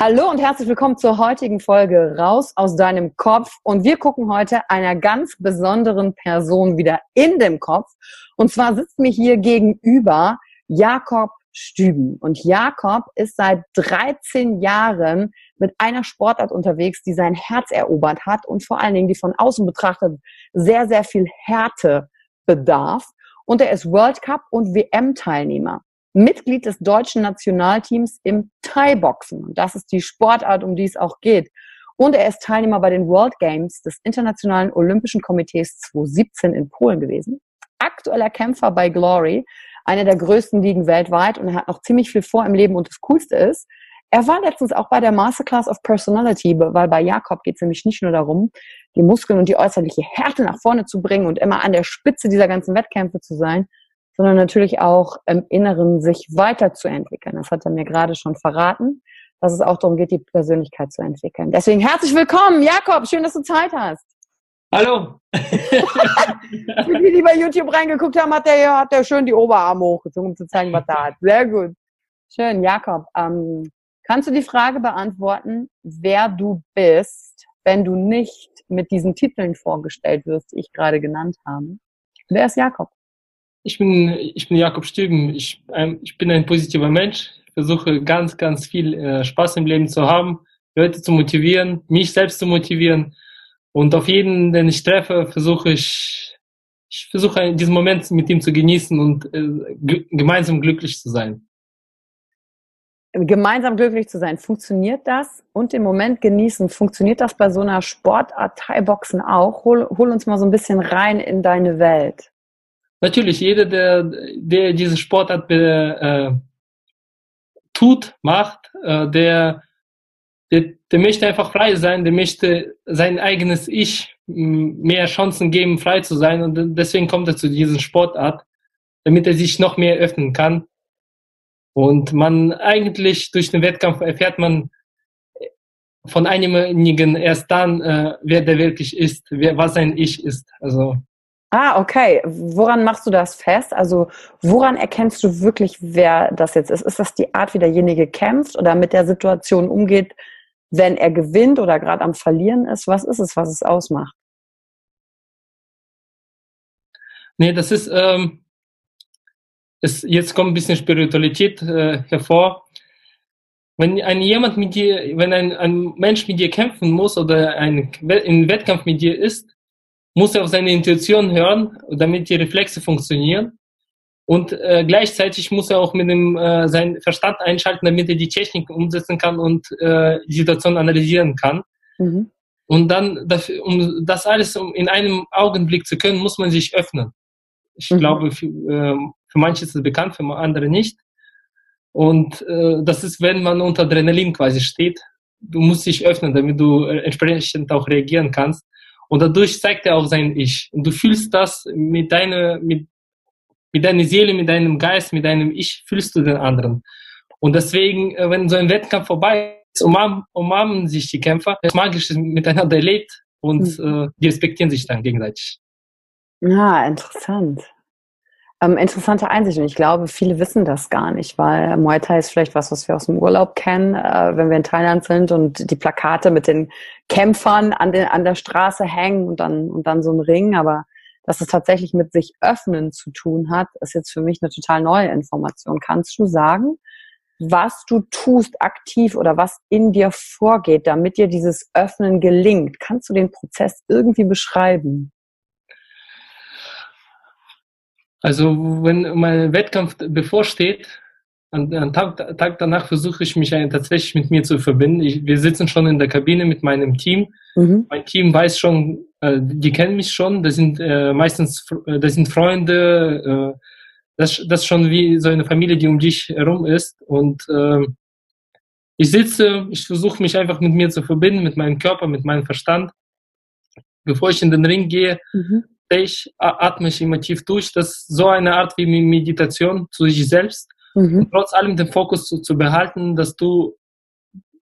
Hallo und herzlich willkommen zur heutigen Folge Raus aus deinem Kopf. Und wir gucken heute einer ganz besonderen Person wieder in dem Kopf. Und zwar sitzt mir hier gegenüber Jakob Stüben. Und Jakob ist seit 13 Jahren mit einer Sportart unterwegs, die sein Herz erobert hat und vor allen Dingen, die von außen betrachtet sehr, sehr viel Härte bedarf. Und er ist World Cup und WM-Teilnehmer. Mitglied des deutschen Nationalteams im Thai-Boxen. Und das ist die Sportart, um die es auch geht. Und er ist Teilnehmer bei den World Games des Internationalen Olympischen Komitees 2017 in Polen gewesen. Aktueller Kämpfer bei Glory, einer der größten Ligen weltweit und er hat noch ziemlich viel vor im Leben und das Coolste ist, er war letztens auch bei der Masterclass of Personality, weil bei Jakob geht es nämlich nicht nur darum, die Muskeln und die äußerliche Härte nach vorne zu bringen und immer an der Spitze dieser ganzen Wettkämpfe zu sein, sondern natürlich auch im Inneren sich weiterzuentwickeln. Das hat er mir gerade schon verraten, dass es auch darum geht, die Persönlichkeit zu entwickeln. Deswegen herzlich willkommen, Jakob. Schön, dass du Zeit hast. Hallo. Für die, die bei YouTube reingeguckt haben, hat der, hat der schön die Oberarme hochgezogen, um zu zeigen, was da hat. Sehr gut. Schön, Jakob. Ähm, kannst du die Frage beantworten, wer du bist, wenn du nicht mit diesen Titeln vorgestellt wirst, die ich gerade genannt habe? Wer ist Jakob? Ich bin, ich bin Jakob Stüben. Ich, ähm, ich bin ein positiver Mensch. Ich versuche ganz, ganz viel äh, Spaß im Leben zu haben, Leute zu motivieren, mich selbst zu motivieren. Und auf jeden, den ich treffe, versuche ich, ich versuche diesen Moment mit ihm zu genießen und äh, gemeinsam glücklich zu sein. Gemeinsam glücklich zu sein, funktioniert das? Und den Moment genießen, funktioniert das bei so einer Sportart Thai-Boxen auch? Hol, hol uns mal so ein bisschen rein in deine Welt. Natürlich, jeder, der, der diese Sportart äh, tut, macht, äh, der, der, der möchte einfach frei sein, der möchte sein eigenes Ich mehr Chancen geben, frei zu sein. Und deswegen kommt er zu dieser Sportart, damit er sich noch mehr öffnen kann. Und man eigentlich durch den Wettkampf erfährt man von einigen erst dann, äh, wer der wirklich ist, wer, was sein Ich ist. Also Ah, okay. Woran machst du das fest? Also woran erkennst du wirklich, wer das jetzt ist? Ist das die Art, wie derjenige kämpft oder mit der Situation umgeht, wenn er gewinnt oder gerade am Verlieren ist? Was ist es, was es ausmacht? Nee, das ist, ähm, es, jetzt kommt ein bisschen Spiritualität äh, hervor. Wenn ein jemand mit dir, wenn ein, ein Mensch mit dir kämpfen muss oder ein, ein Wettkampf mit dir ist, muss er auf seine Intuition hören, damit die Reflexe funktionieren. Und äh, gleichzeitig muss er auch mit dem äh, seinen Verstand einschalten, damit er die Technik umsetzen kann und äh, die Situation analysieren kann. Mhm. Und dann, dafür, um das alles in einem Augenblick zu können, muss man sich öffnen. Ich mhm. glaube, für, äh, für manche ist es bekannt, für andere nicht. Und äh, das ist, wenn man unter Adrenalin quasi steht. Du musst dich öffnen, damit du äh, entsprechend auch reagieren kannst. Und dadurch zeigt er auch sein Ich. Und du fühlst das mit deiner, mit, mit deiner Seele, mit deinem Geist, mit deinem Ich, fühlst du den anderen. Und deswegen, äh, wenn so ein Wettkampf vorbei ist, umarmen, umarmen sich die Kämpfer, das Magische miteinander erlebt und mhm. äh, die respektieren sich dann gegenseitig. Ja, interessant. Ähm, interessante Einsicht und ich glaube, viele wissen das gar nicht, weil Muay Thai ist vielleicht was, was wir aus dem Urlaub kennen, äh, wenn wir in Thailand sind und die Plakate mit den Kämpfern an, den, an der Straße hängen und dann, und dann so ein Ring, aber dass es tatsächlich mit sich öffnen zu tun hat, ist jetzt für mich eine total neue Information. Kannst du sagen, was du tust aktiv oder was in dir vorgeht, damit dir dieses Öffnen gelingt? Kannst du den Prozess irgendwie beschreiben? Also wenn mein Wettkampf bevorsteht, am Tag, Tag danach versuche ich mich tatsächlich mit mir zu verbinden. Ich, wir sitzen schon in der Kabine mit meinem Team. Mhm. Mein Team weiß schon, äh, die kennen mich schon. Das sind äh, meistens, äh, das sind Freunde. Äh, das, das ist schon wie so eine Familie, die um dich herum ist. Und äh, ich sitze, ich versuche mich einfach mit mir zu verbinden, mit meinem Körper, mit meinem Verstand. Bevor ich in den Ring gehe, mhm ich atme ich immer tief durch. Das ist so eine Art wie Meditation zu sich selbst. Mhm. Trotz allem den Fokus zu, zu, behalten, dass du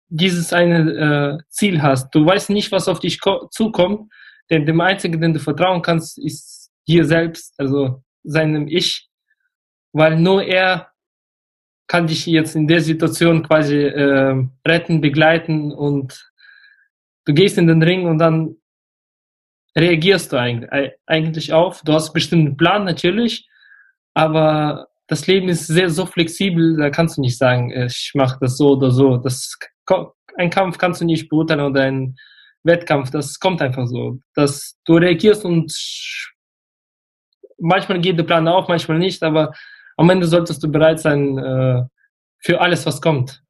dieses eine äh, Ziel hast. Du weißt nicht, was auf dich zukommt, denn dem einzigen, den du vertrauen kannst, ist dir selbst, also seinem Ich, weil nur er kann dich jetzt in der Situation quasi äh, retten, begleiten und du gehst in den Ring und dann reagierst du eigentlich auf? Du hast einen Plan natürlich, aber das Leben ist sehr so flexibel, da kannst du nicht sagen, ich mache das so oder so. Das, ein Kampf kannst du nicht beurteilen oder ein Wettkampf, das kommt einfach so. Dass du reagierst und manchmal geht der Plan auf, manchmal nicht, aber am Ende solltest du bereit sein äh, für alles, was kommt.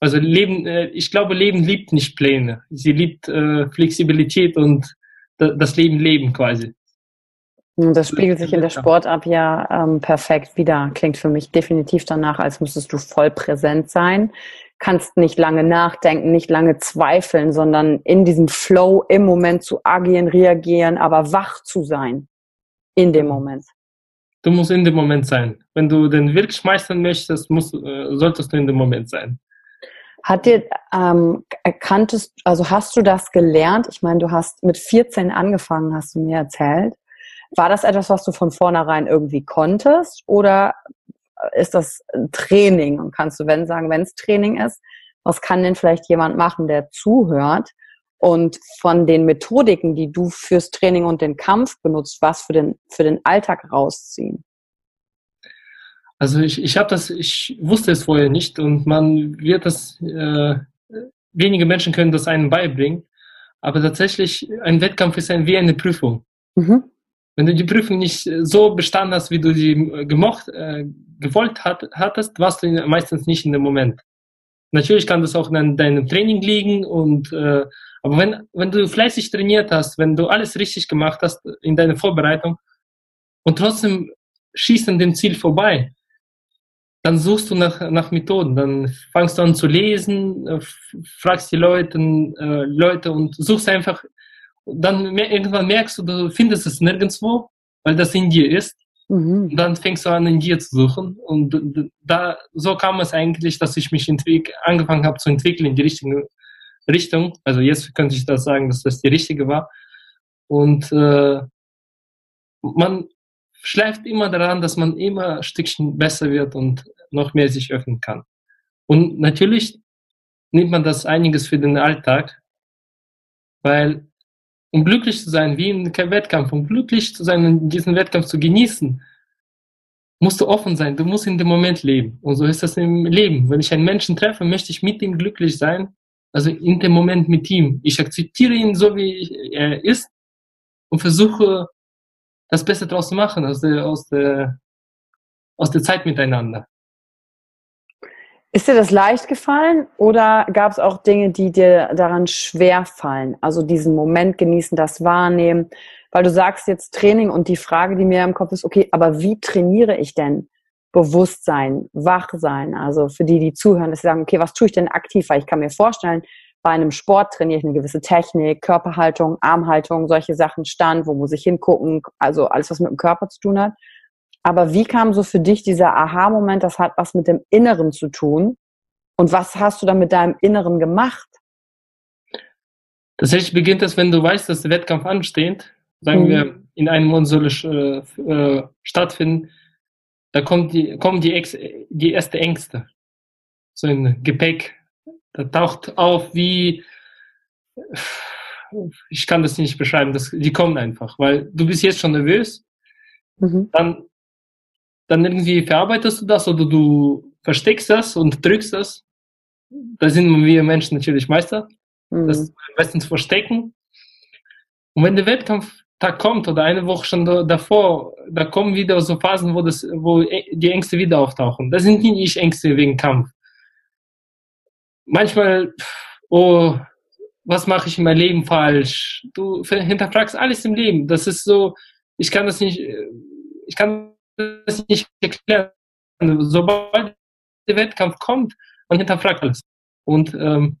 Also Leben, äh, ich glaube, Leben liebt nicht Pläne. Sie liebt äh, Flexibilität und das Leben leben quasi. Das spiegelt sich in der Sportart ja ähm, perfekt wieder. Klingt für mich definitiv danach, als müsstest du voll präsent sein. Kannst nicht lange nachdenken, nicht lange zweifeln, sondern in diesem Flow im Moment zu agieren, reagieren, aber wach zu sein in dem Moment. Du musst in dem Moment sein. Wenn du den wirklich meistern möchtest, musst, äh, solltest du in dem Moment sein. Hat dir, ähm, erkanntest, also hast du das gelernt? Ich meine, du hast mit 14 angefangen, hast du mir erzählt. War das etwas, was du von vornherein irgendwie konntest? Oder ist das Training? Und kannst du, wenn sagen, wenn es Training ist, was kann denn vielleicht jemand machen, der zuhört und von den Methodiken, die du fürs Training und den Kampf benutzt, was für den, für den Alltag rausziehen? Also ich, ich habe das, ich wusste es vorher nicht und man wird das, äh, wenige Menschen können das einem beibringen, aber tatsächlich ein Wettkampf ist ein, wie eine Prüfung. Mhm. Wenn du die Prüfung nicht so bestanden hast, wie du sie gemocht, äh, gewollt hat, hattest, warst du meistens nicht in dem Moment. Natürlich kann das auch in deinem Training liegen und äh, aber wenn, wenn du fleißig trainiert hast, wenn du alles richtig gemacht hast in deiner Vorbereitung und trotzdem schießt an dem Ziel vorbei, dann suchst du nach, nach Methoden, dann fangst du an zu lesen, äh, fragst die Leute, äh, Leute und suchst einfach, dann irgendwann merkst du, du findest es nirgendwo, weil das in dir ist. Mhm. Und dann fängst du an, in dir zu suchen. Und da, so kam es eigentlich, dass ich mich angefangen habe zu entwickeln in die richtige Richtung. Also jetzt könnte ich das sagen, dass das die richtige war. Und äh, man schleift immer daran, dass man immer ein Stückchen besser wird und noch mehr sich öffnen kann. Und natürlich nimmt man das einiges für den Alltag, weil um glücklich zu sein, wie in einem Wettkampf, um glücklich zu sein diesen Wettkampf zu genießen, musst du offen sein, du musst in dem Moment leben. Und so ist das im Leben. Wenn ich einen Menschen treffe, möchte ich mit ihm glücklich sein, also in dem Moment mit ihm. Ich akzeptiere ihn so, wie er ist und versuche, das Beste draus zu machen aus der, aus der, aus der Zeit miteinander. Ist dir das leicht gefallen oder gab es auch Dinge, die dir daran schwer fallen? Also diesen Moment genießen, das wahrnehmen, weil du sagst jetzt Training und die Frage, die mir im Kopf ist, okay, aber wie trainiere ich denn Bewusstsein, Wachsein? Also für die, die zuhören, dass sie sagen, okay, was tue ich denn aktiv? Weil ich kann mir vorstellen, bei einem Sport trainiere ich eine gewisse Technik, Körperhaltung, Armhaltung, solche Sachen, Stand, wo muss ich hingucken, also alles, was mit dem Körper zu tun hat. Aber wie kam so für dich dieser Aha-Moment, das hat was mit dem Inneren zu tun? Und was hast du dann mit deinem Inneren gemacht? Tatsächlich beginnt es, wenn du weißt, dass der Wettkampf ansteht, sagen mhm. wir, in einem Monat soll es äh, stattfinden, da kommt die, kommen die, Ex die erste Ängste. So ein Gepäck. Da taucht auf wie, ich kann das nicht beschreiben, das, die kommen einfach, weil du bist jetzt schon nervös, mhm. dann dann irgendwie verarbeitest du das oder du versteckst das und drückst das. Da sind wir Menschen natürlich Meister. Mhm. Das meistens verstecken. Und wenn der Wettkampftag kommt oder eine Woche schon davor, da kommen wieder so Phasen, wo, das, wo die Ängste wieder auftauchen. Das sind nicht Ängste wegen Kampf. Manchmal, oh, was mache ich in meinem Leben falsch? Du hinterfragst alles im Leben. Das ist so, ich kann das nicht, ich kann das nicht erklären. Sobald der Wettkampf kommt, man hinterfragt alles. Und ähm,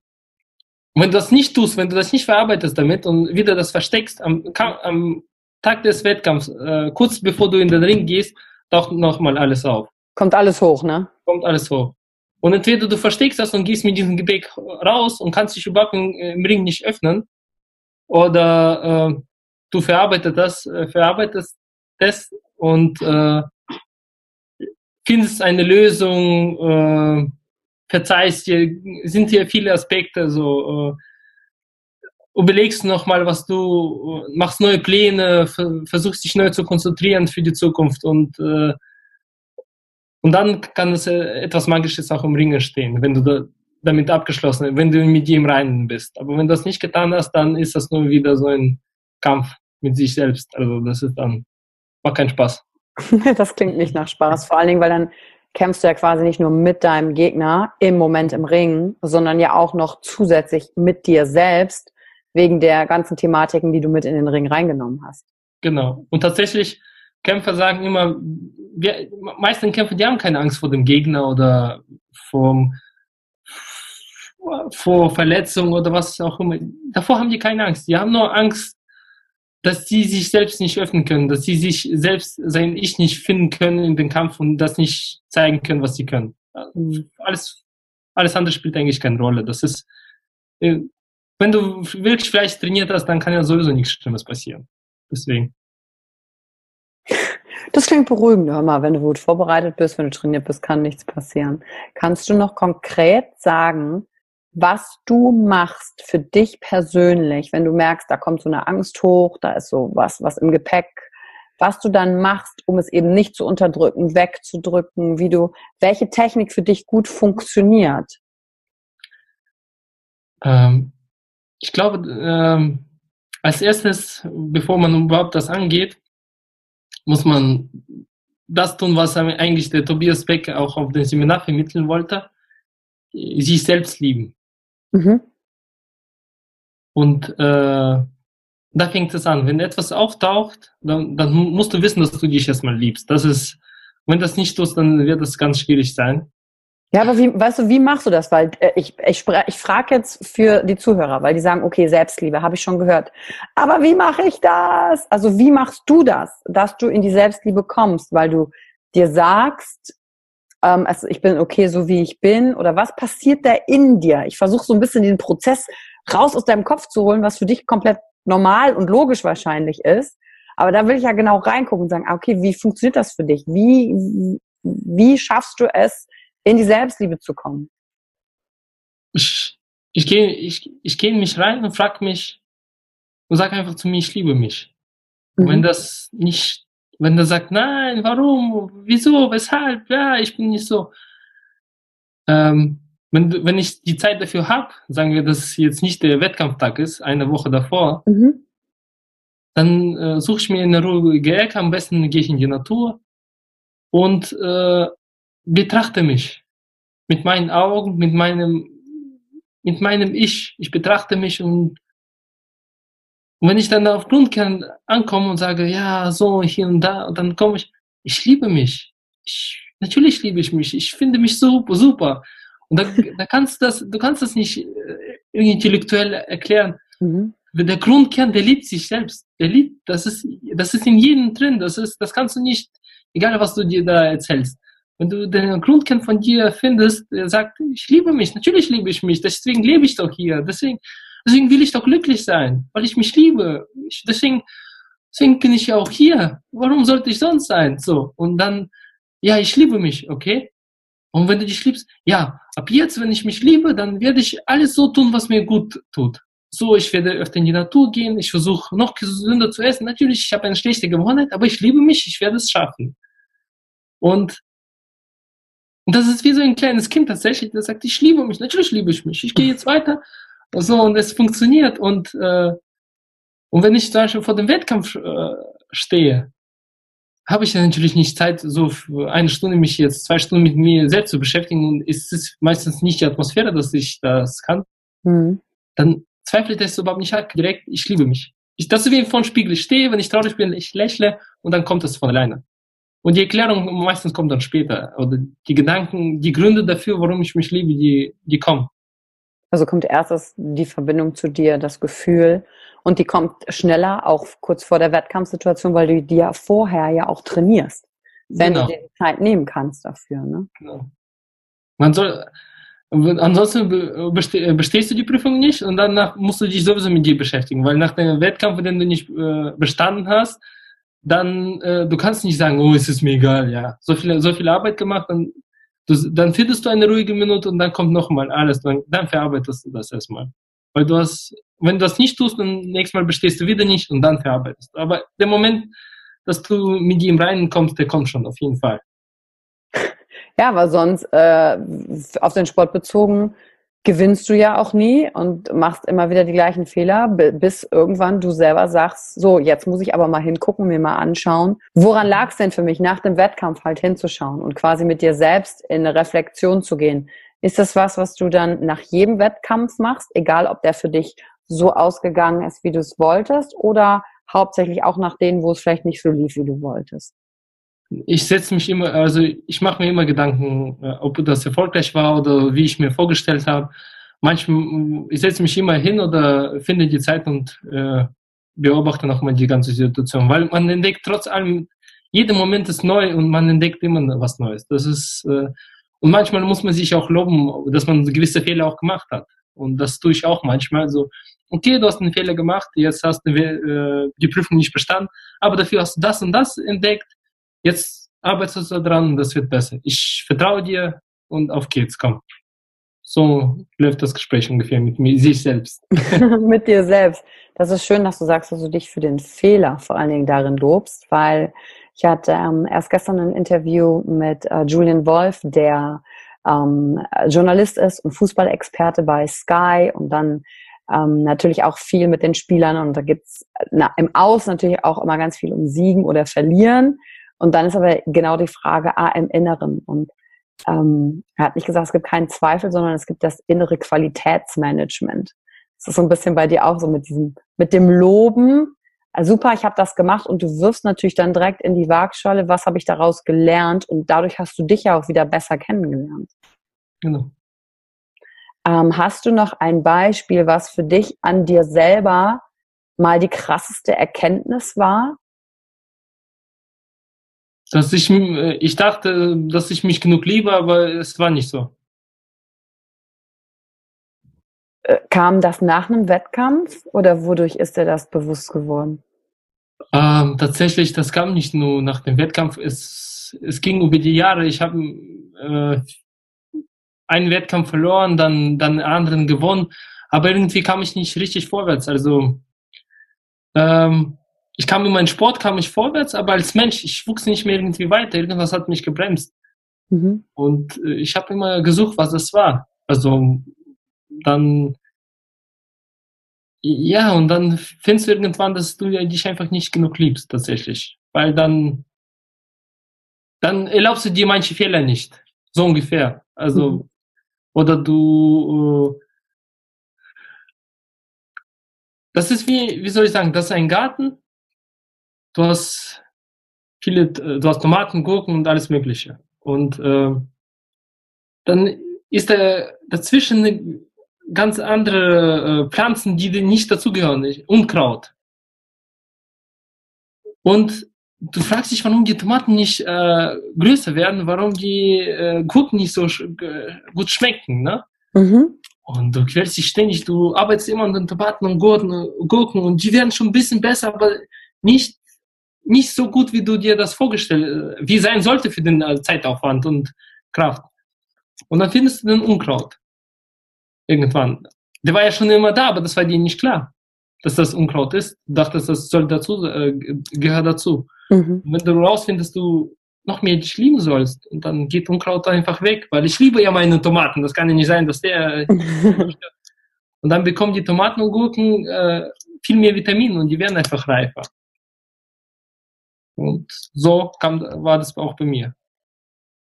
wenn du das nicht tust, wenn du das nicht verarbeitest damit und wieder das versteckst, am, am Tag des Wettkampfs, äh, kurz bevor du in den Ring gehst, taucht nochmal alles auf. Kommt alles hoch, ne? Kommt alles hoch. Und entweder du versteckst das und gehst mit diesem Gebäck raus und kannst dich überhaupt im Ring nicht öffnen, oder äh, du verarbeitest das, äh, verarbeitest das und äh, findest eine Lösung, äh, verzeihst dir, sind hier viele Aspekte, so äh, überlegst nochmal, was du machst neue Pläne, versuchst dich neu zu konzentrieren für die Zukunft und äh, und dann kann es äh, etwas Magisches auch im Ring entstehen, wenn du da, damit abgeschlossen, wenn du mit dir im Reinen bist. Aber wenn du das nicht getan hast, dann ist das nur wieder so ein Kampf mit sich selbst. Also das ist dann macht keinen Spaß. das klingt nicht nach Spaß. Vor allen Dingen, weil dann kämpfst du ja quasi nicht nur mit deinem Gegner im Moment im Ring, sondern ja auch noch zusätzlich mit dir selbst wegen der ganzen Thematiken, die du mit in den Ring reingenommen hast. Genau. Und tatsächlich, Kämpfer sagen immer, wir, meisten Kämpfer, die haben keine Angst vor dem Gegner oder vom, vor Verletzungen oder was auch immer. Davor haben die keine Angst. Die haben nur Angst, dass sie sich selbst nicht öffnen können, dass sie sich selbst sein Ich nicht finden können in den Kampf und das nicht zeigen können, was sie können. Alles, alles andere spielt eigentlich keine Rolle. Das ist, äh, wenn du wirklich vielleicht trainiert hast, dann kann ja sowieso nichts Schlimmes passieren. Deswegen. Das klingt beruhigend, hör mal, wenn du gut vorbereitet bist, wenn du trainiert bist, kann nichts passieren. Kannst du noch konkret sagen, was du machst für dich persönlich, wenn du merkst, da kommt so eine Angst hoch, da ist so was, was im Gepäck, was du dann machst, um es eben nicht zu unterdrücken, wegzudrücken, wie du, welche Technik für dich gut funktioniert? Ähm, ich glaube, ähm, als erstes, bevor man überhaupt das angeht, muss man das tun, was eigentlich der Tobias Beck auch auf dem Seminar vermitteln wollte, sich selbst lieben. Mhm. Und äh, da fängt es an. Wenn etwas auftaucht, dann, dann musst du wissen, dass du dich erstmal liebst. Das ist, wenn das nicht tust, dann wird das ganz schwierig sein. Ja, aber wie, weißt du, wie machst du das? Weil äh, ich, ich, ich frage jetzt für die Zuhörer, weil die sagen, okay, Selbstliebe, habe ich schon gehört. Aber wie mache ich das? Also wie machst du das, dass du in die Selbstliebe kommst? Weil du dir sagst, ähm, also ich bin okay, so wie ich bin? Oder was passiert da in dir? Ich versuche so ein bisschen den Prozess raus aus deinem Kopf zu holen, was für dich komplett normal und logisch wahrscheinlich ist. Aber da will ich ja genau reingucken und sagen, ah, okay, wie funktioniert das für dich? Wie, wie schaffst du es, in die Selbstliebe zu kommen? Ich, ich gehe ich, ich geh in mich rein und frage mich und sage einfach zu mir, ich liebe mich. Mhm. wenn das nicht wenn er sagt, nein, warum, wieso, weshalb, ja, ich bin nicht so. Ähm, wenn, wenn ich die Zeit dafür habe, sagen wir, dass es jetzt nicht der Wettkampftag ist, eine Woche davor, mhm. dann äh, suche ich mir eine ruhige Ecke, am besten gehe ich in die Natur und äh, betrachte mich mit meinen Augen, mit meinem, mit meinem Ich. Ich betrachte mich und und wenn ich dann auf Grundkern ankomme und sage, ja, so hier und da, und dann komme ich, ich liebe mich. Ich, natürlich liebe ich mich. Ich finde mich super, super. Und da, da kannst du das, du kannst das nicht äh, intellektuell erklären. Mhm. Der Grundkern, der liebt sich selbst. Der liebt, das ist, das ist in jedem drin. Das ist, das kannst du nicht, egal was du dir da erzählst. Wenn du den Grundkern von dir findest, der sagt, ich liebe mich, natürlich liebe ich mich, deswegen lebe ich doch hier. Deswegen, Deswegen will ich doch glücklich sein, weil ich mich liebe. Ich, deswegen, deswegen bin ich ja auch hier. Warum sollte ich sonst sein? So. Und dann, ja, ich liebe mich, okay? Und wenn du dich liebst, ja, ab jetzt, wenn ich mich liebe, dann werde ich alles so tun, was mir gut tut. So, ich werde öfter in die Natur gehen, ich versuche noch gesünder zu essen. Natürlich, ich habe eine schlechte Gewohnheit, aber ich liebe mich, ich werde es schaffen. Und, und das ist wie so ein kleines Kind tatsächlich, das sagt, ich liebe mich, natürlich liebe ich mich. Ich gehe jetzt weiter so, und es funktioniert. Und, äh, und wenn ich zum Beispiel vor dem Wettkampf äh, stehe, habe ich ja natürlich nicht Zeit, so für eine Stunde mich jetzt zwei Stunden mit mir selbst zu beschäftigen und es ist meistens nicht die Atmosphäre, dass ich das kann. Mhm. Dann zweifle ich das überhaupt nicht direkt, ich liebe mich. Ich, das ist wie vor dem Spiegel. Ich stehe, wenn ich traurig bin, ich lächle und dann kommt das von alleine. Und die Erklärung meistens kommt dann später. Oder die Gedanken, die Gründe dafür, warum ich mich liebe, die, die kommen. Also kommt erst die Verbindung zu dir, das Gefühl und die kommt schneller, auch kurz vor der Wettkampfsituation, weil du die ja vorher ja auch trainierst, wenn genau. du dir die Zeit nehmen kannst dafür. Ne? Genau. Man soll, ansonsten bestehst du die Prüfung nicht und danach musst du dich sowieso mit dir beschäftigen, weil nach dem Wettkampf, den du nicht äh, bestanden hast, dann äh, du kannst nicht sagen, oh, es ist mir egal, ja, so viel, so viel Arbeit gemacht, dann Du, dann findest du eine ruhige Minute und dann kommt nochmal alles, dann, dann verarbeitest du das erstmal. Weil du hast, wenn du das nicht tust, dann nächstes Mal bestehst du wieder nicht und dann verarbeitest du. Aber der Moment, dass du mit ihm reinkommst, der kommt schon auf jeden Fall. Ja, aber sonst äh, auf den Sport bezogen gewinnst du ja auch nie und machst immer wieder die gleichen Fehler, bis irgendwann du selber sagst, so, jetzt muss ich aber mal hingucken, mir mal anschauen. Woran lag es denn für mich, nach dem Wettkampf halt hinzuschauen und quasi mit dir selbst in eine Reflexion zu gehen? Ist das was, was du dann nach jedem Wettkampf machst, egal ob der für dich so ausgegangen ist, wie du es wolltest, oder hauptsächlich auch nach denen, wo es vielleicht nicht so lief, wie du wolltest? Ich setze mich immer, also ich mache mir immer Gedanken, äh, ob das erfolgreich war oder wie ich mir vorgestellt habe. Manchmal, ich setze mich immer hin oder finde die Zeit und äh, beobachte nochmal die ganze Situation, weil man entdeckt trotz allem, jeder Moment ist neu und man entdeckt immer was Neues. Das ist, äh, und manchmal muss man sich auch loben, dass man gewisse Fehler auch gemacht hat. Und das tue ich auch manchmal. So, okay, du hast einen Fehler gemacht, jetzt hast du äh, die Prüfung nicht bestanden, aber dafür hast du das und das entdeckt jetzt arbeitest du dran, das wird besser. Ich vertraue dir und auf geht's, komm. So läuft das Gespräch ungefähr mit mir, sich selbst. mit dir selbst. Das ist schön, dass du sagst, dass du dich für den Fehler vor allen Dingen darin lobst, weil ich hatte ähm, erst gestern ein Interview mit äh, Julian Wolf, der ähm, Journalist ist und Fußballexperte bei Sky und dann ähm, natürlich auch viel mit den Spielern und da gibt's na, im Aus natürlich auch immer ganz viel um Siegen oder Verlieren. Und dann ist aber genau die Frage, ah, im Inneren. Und ähm, er hat nicht gesagt, es gibt keinen Zweifel, sondern es gibt das innere Qualitätsmanagement. Das ist so ein bisschen bei dir auch so mit diesem, mit dem Loben. Also super, ich habe das gemacht und du wirfst natürlich dann direkt in die Waagschale, was habe ich daraus gelernt und dadurch hast du dich ja auch wieder besser kennengelernt. Genau. Ähm, hast du noch ein Beispiel, was für dich an dir selber mal die krasseste Erkenntnis war, dass ich, äh, ich dachte, dass ich mich genug liebe, aber es war nicht so. Äh, kam das nach einem Wettkampf oder wodurch ist dir das bewusst geworden? Ähm, tatsächlich, das kam nicht nur nach dem Wettkampf. Es, es ging über die Jahre. Ich habe äh, einen Wettkampf verloren, dann, dann einen anderen gewonnen, aber irgendwie kam ich nicht richtig vorwärts. Also ähm, ich kam in meinen Sport, kam ich vorwärts, aber als Mensch, ich wuchs nicht mehr irgendwie weiter. Irgendwas hat mich gebremst. Mhm. Und äh, ich habe immer gesucht, was es war. Also dann, ja, und dann findest du irgendwann, dass du dich einfach nicht genug liebst, tatsächlich. Weil dann, dann erlaubst du dir manche Fehler nicht. So ungefähr. Also, mhm. oder du, äh, das ist wie, wie soll ich sagen, das ist ein Garten. Du hast viele, äh, du hast Tomaten, Gurken und alles Mögliche. Und äh, dann ist da dazwischen ganz andere äh, Pflanzen, die nicht dazugehören, Unkraut. Und du fragst dich, warum die Tomaten nicht äh, größer werden, warum die äh, Gurken nicht so sch gut schmecken, ne? Mhm. Und du quälst dich ständig, du arbeitest immer an den Tomaten und Gurken, Gurken und die werden schon ein bisschen besser, aber nicht nicht so gut, wie du dir das vorgestellt, wie sein sollte für den äh, Zeitaufwand und Kraft. Und dann findest du den Unkraut. Irgendwann. Der war ja schon immer da, aber das war dir nicht klar, dass das Unkraut ist. Du dachtest, das soll dazu, äh, gehört dazu. Mhm. wenn du rausfindest, du noch mehr dich lieben sollst, und dann geht Unkraut einfach weg, weil ich liebe ja meine Tomaten. Das kann ja nicht sein, dass der. und dann bekommen die Tomaten und Gurken äh, viel mehr Vitamine und die werden einfach reifer. Und so kam, war das auch bei mir.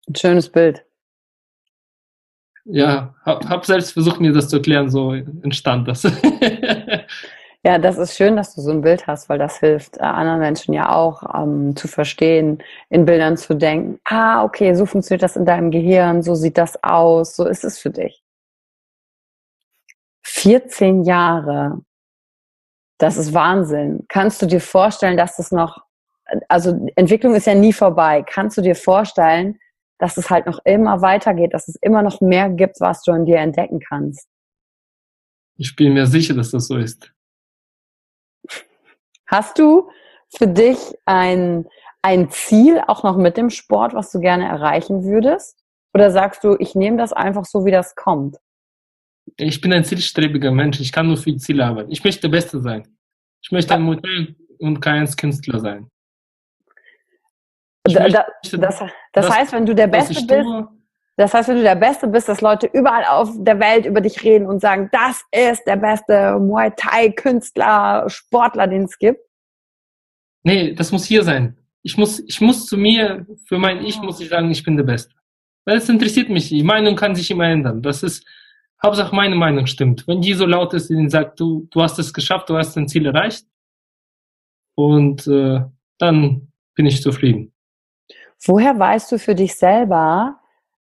Ein schönes Bild. Ja, hab, hab selbst versucht, mir das zu erklären, so entstand das. ja, das ist schön, dass du so ein Bild hast, weil das hilft äh, anderen Menschen ja auch ähm, zu verstehen, in Bildern zu denken, ah, okay, so funktioniert das in deinem Gehirn, so sieht das aus, so ist es für dich. 14 Jahre, das ist Wahnsinn. Kannst du dir vorstellen, dass das noch also Entwicklung ist ja nie vorbei. Kannst du dir vorstellen, dass es halt noch immer weitergeht, dass es immer noch mehr gibt, was du an dir entdecken kannst? Ich bin mir sicher, dass das so ist. Hast du für dich ein, ein Ziel auch noch mit dem Sport, was du gerne erreichen würdest? Oder sagst du, ich nehme das einfach so, wie das kommt? Ich bin ein zielstrebiger Mensch. Ich kann nur für Ziele arbeiten. Ich möchte der Beste sein. Ich möchte ein Modell und kein Künstler sein. Da, da, das, das, heißt, wenn du der Beste bist, das heißt, wenn du der Beste bist, dass Leute überall auf der Welt über dich reden und sagen, das ist der beste Muay Thai Künstler, Sportler, den es gibt. Nee, das muss hier sein. Ich muss, ich muss zu mir, für mein Ich muss ich sagen, ich bin der Beste. Weil es interessiert mich. Die Meinung kann sich immer ändern. Das ist, Hauptsache meine Meinung stimmt. Wenn die so laut ist, die sagt, du, du hast es geschafft, du hast dein Ziel erreicht. Und äh, dann bin ich zufrieden. Woher weißt du für dich selber,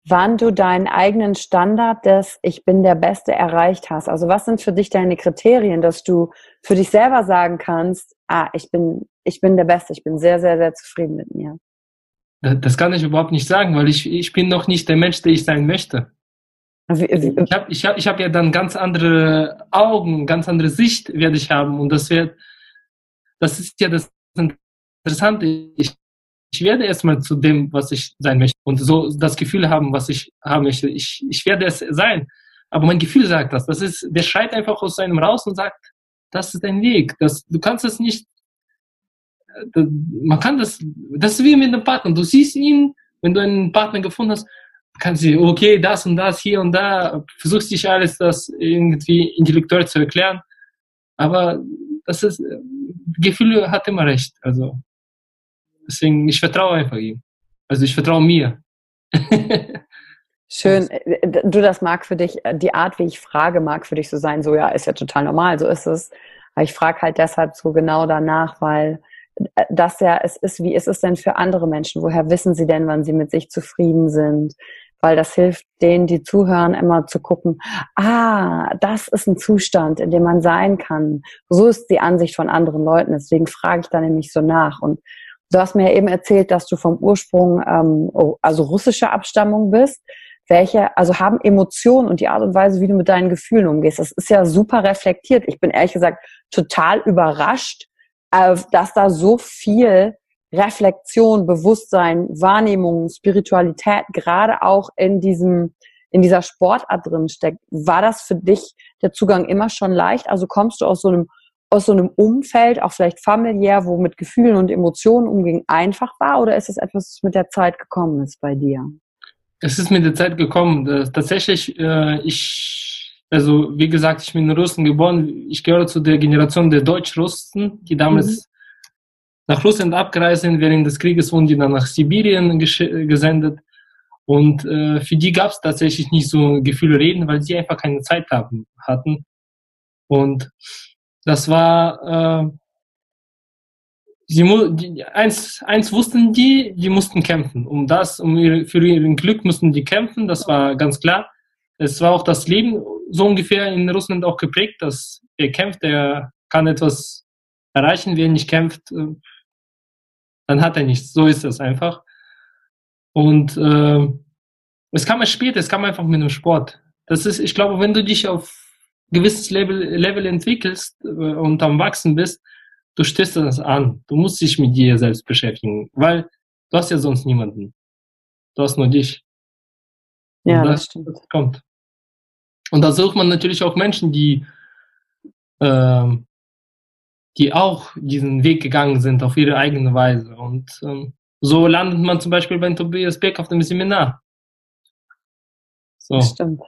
wann du deinen eigenen Standard des Ich bin der Beste erreicht hast? Also was sind für dich deine Kriterien, dass du für dich selber sagen kannst, ah, ich bin, ich bin der Beste, ich bin sehr, sehr, sehr zufrieden mit mir? Das kann ich überhaupt nicht sagen, weil ich, ich bin noch nicht der Mensch, der ich sein möchte. Ich habe ich hab, ich hab ja dann ganz andere Augen, ganz andere Sicht werde ich haben und das wird, das ist ja das Interessante. Ich ich werde erstmal zu dem, was ich sein möchte und so das Gefühl haben, was ich haben möchte. Ich, ich werde es sein. Aber mein Gefühl sagt das. Das ist, der schreit einfach aus seinem raus und sagt, das ist dein Weg. Das, du kannst es nicht, äh, man kann das, das ist wie mit einem Partner. Du siehst ihn, wenn du einen Partner gefunden hast, kannst du, okay, das und das, hier und da, versuchst dich alles das irgendwie intellektuell zu erklären. Aber das ist, äh, Gefühle hat immer recht. Also, Deswegen, ich vertraue einfach ihm. Also ich vertraue mir. Schön. Du, das mag für dich, die Art, wie ich frage, mag für dich so sein, so ja, ist ja total normal, so ist es. Aber ich frage halt deshalb so genau danach, weil äh, das ja, es ist, wie ist es denn für andere Menschen? Woher wissen sie denn, wann sie mit sich zufrieden sind? Weil das hilft denen, die zuhören, immer zu gucken, ah, das ist ein Zustand, in dem man sein kann. So ist die Ansicht von anderen Leuten. Deswegen frage ich da nämlich so nach. Und Du hast mir ja eben erzählt, dass du vom Ursprung, ähm, also russischer Abstammung bist. Welche, also haben Emotionen und die Art und Weise, wie du mit deinen Gefühlen umgehst, das ist ja super reflektiert. Ich bin ehrlich gesagt total überrascht, äh, dass da so viel Reflexion, Bewusstsein, Wahrnehmung, Spiritualität gerade auch in diesem in dieser Sportart drin steckt. War das für dich der Zugang immer schon leicht? Also kommst du aus so einem aus so einem Umfeld, auch vielleicht familiär, wo mit Gefühlen und Emotionen umging, einfach war? Oder ist es etwas, das mit der Zeit gekommen ist bei dir? Es ist mit der Zeit gekommen. Tatsächlich, äh, ich, also wie gesagt, ich bin in Russland geboren. Ich gehöre zu der Generation der Deutsch-Russen, die damals mhm. nach Russland abgereist sind. Während des Krieges wurden die dann nach Sibirien gesendet. Und äh, für die gab es tatsächlich nicht so Gefühle reden, weil sie einfach keine Zeit haben, hatten. Und das war, äh, sie die, eins, eins wussten die, die mussten kämpfen. Um das, um ihre, für ihr Glück mussten die kämpfen, das war ganz klar. Es war auch das Leben so ungefähr in Russland auch geprägt, dass wer kämpft, der kann etwas erreichen, wer nicht kämpft, äh, dann hat er nichts. So ist das einfach. Und äh, es kam erst später, es kam einfach mit dem Sport. Das ist, ich glaube, wenn du dich auf gewisses Level, Level entwickelst äh, und am Wachsen bist, du stößt das an. Du musst dich mit dir selbst beschäftigen, weil du hast ja sonst niemanden. Du hast nur dich. Ja, und das, das stimmt. kommt. Und da sucht man natürlich auch Menschen, die, äh, die auch diesen Weg gegangen sind auf ihre eigene Weise. Und ähm, so landet man zum Beispiel bei Tobias Beck auf dem Seminar. So. Stimmt.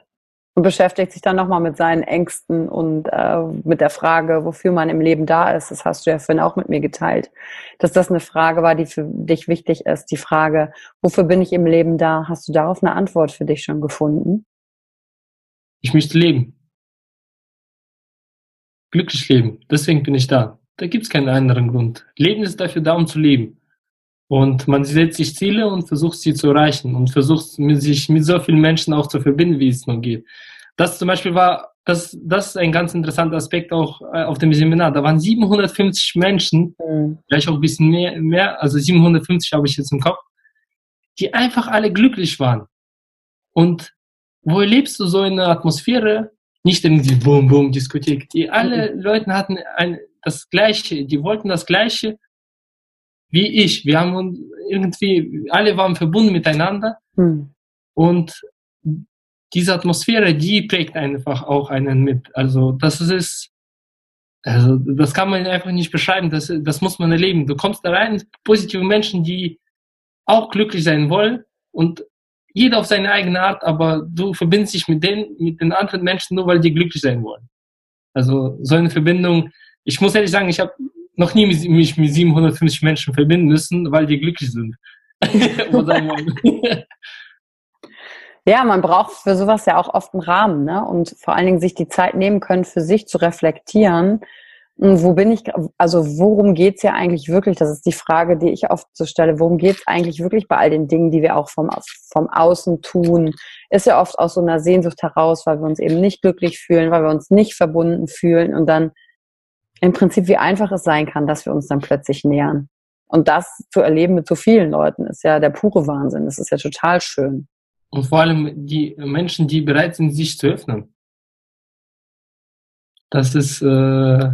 Und beschäftigt sich dann nochmal mit seinen Ängsten und äh, mit der Frage, wofür man im Leben da ist. Das hast du ja vorhin auch mit mir geteilt. Dass das eine Frage war, die für dich wichtig ist. Die Frage, wofür bin ich im Leben da? Hast du darauf eine Antwort für dich schon gefunden? Ich möchte leben. Glücklich leben. Deswegen bin ich da. Da gibt es keinen anderen Grund. Leben ist dafür da, um zu leben. Und man setzt sich Ziele und versucht sie zu erreichen und versucht sich mit so vielen Menschen auch zu verbinden, wie es nur geht. Das zum Beispiel war, das, das ist ein ganz interessanter Aspekt auch äh, auf dem Seminar. Da waren 750 Menschen, mhm. vielleicht auch ein bisschen mehr, mehr, also 750 habe ich jetzt im Kopf, die einfach alle glücklich waren. Und wo erlebst du so eine Atmosphäre? Nicht irgendwie Boom, Boom, Diskothek. Die alle mhm. Leute hatten ein, das Gleiche, die wollten das Gleiche wie ich. Wir haben uns irgendwie, alle waren verbunden miteinander. Mhm. Und diese Atmosphäre, die prägt einfach auch einen mit. Also das ist, also das kann man einfach nicht beschreiben. Das, das muss man erleben. Du kommst da rein, positive Menschen, die auch glücklich sein wollen und jeder auf seine eigene Art, aber du verbindest dich mit den, mit den anderen Menschen nur, weil die glücklich sein wollen. Also so eine Verbindung. Ich muss ehrlich sagen, ich habe noch nie mich mit 750 Menschen verbinden müssen, weil die glücklich sind. ja, man braucht für sowas ja auch oft einen Rahmen, ne? Und vor allen Dingen sich die Zeit nehmen können, für sich zu reflektieren. Wo bin ich, also worum geht's ja eigentlich wirklich? Das ist die Frage, die ich oft so stelle. Worum geht's eigentlich wirklich bei all den Dingen, die wir auch vom, vom Außen tun? Ist ja oft aus so einer Sehnsucht heraus, weil wir uns eben nicht glücklich fühlen, weil wir uns nicht verbunden fühlen und dann im Prinzip, wie einfach es sein kann, dass wir uns dann plötzlich nähern. Und das zu erleben mit so vielen Leuten ist ja der pure Wahnsinn. Das ist ja total schön. Und vor allem die Menschen, die bereit sind, sich zu öffnen. Das ist, äh,